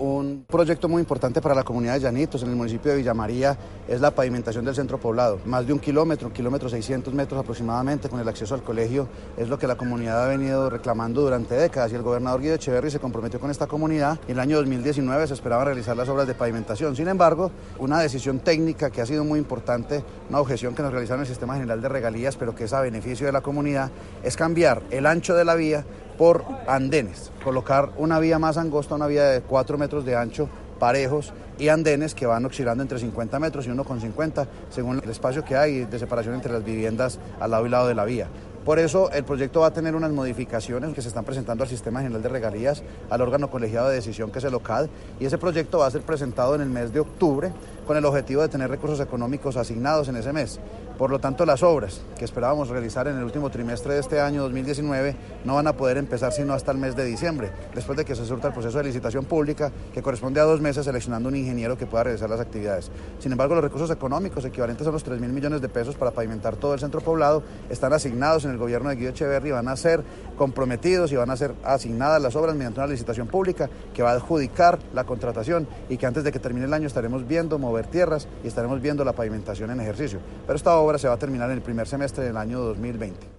Un proyecto muy importante para la comunidad de Llanitos, en el municipio de Villa María, es la pavimentación del centro poblado. Más de un kilómetro, un kilómetro 600 metros aproximadamente con el acceso al colegio, es lo que la comunidad ha venido reclamando durante décadas y el gobernador Guido Echeverri se comprometió con esta comunidad. En el año 2019 se esperaba realizar las obras de pavimentación. Sin embargo, una decisión técnica que ha sido muy importante, una objeción que nos realizaron el Sistema General de Regalías, pero que es a beneficio de la comunidad, es cambiar el ancho de la vía por andenes, colocar una vía más angosta, una vía de 4 metros de ancho, parejos y andenes que van oscilando entre 50 metros y 1,50 según el espacio que hay de separación entre las viviendas al lado y lado de la vía. Por eso el proyecto va a tener unas modificaciones que se están presentando al Sistema General de Regalías, al órgano colegiado de decisión que es el OCAD, y ese proyecto va a ser presentado en el mes de octubre con el objetivo de tener recursos económicos asignados en ese mes. Por lo tanto, las obras que esperábamos realizar en el último trimestre de este año 2019 no van a poder empezar sino hasta el mes de diciembre, después de que se surta el proceso de licitación pública que corresponde a dos meses seleccionando un ingeniero que pueda realizar las actividades. Sin embargo, los recursos económicos equivalentes a los 3 mil millones de pesos para pavimentar todo el centro poblado están asignados en el gobierno de Guido Echeverri, van a ser comprometidos y van a ser asignadas las obras mediante una licitación pública que va a adjudicar la contratación y que antes de que termine el año estaremos viendo tierras y estaremos viendo la pavimentación en ejercicio. Pero esta obra se va a terminar en el primer semestre del año 2020.